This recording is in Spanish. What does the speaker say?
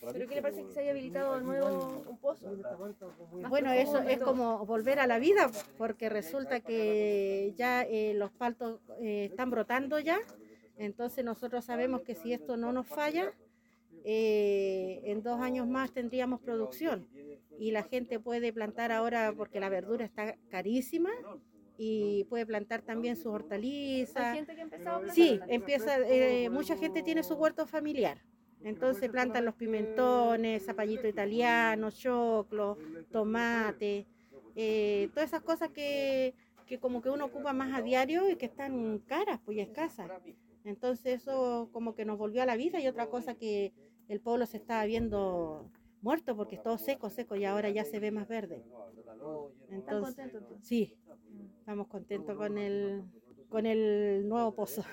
¿Pero qué le parece que se haya habilitado de nuevo un pozo? Bueno, eso es como volver a la vida, porque resulta que ya eh, los paltos eh, están brotando ya, entonces nosotros sabemos que si esto no nos falla, eh, en dos años más tendríamos producción y la gente puede plantar ahora porque la verdura está carísima y puede plantar también sus Hay hortalizas. gente que ha empezado a plantar Sí, empieza, eh, mucha gente tiene su huerto familiar. Entonces plantan los pimentones, zapallito italiano, choclo, tomate, eh, todas esas cosas que, que como que uno ocupa más a diario y que están caras pues, y escasas. Entonces eso como que nos volvió a la vida y otra cosa que el pueblo se estaba viendo muerto porque es todo seco, seco y ahora ya se ve más verde. ¿Están Entonces, contentos entonces? sí, estamos contentos con el, con el nuevo pozo.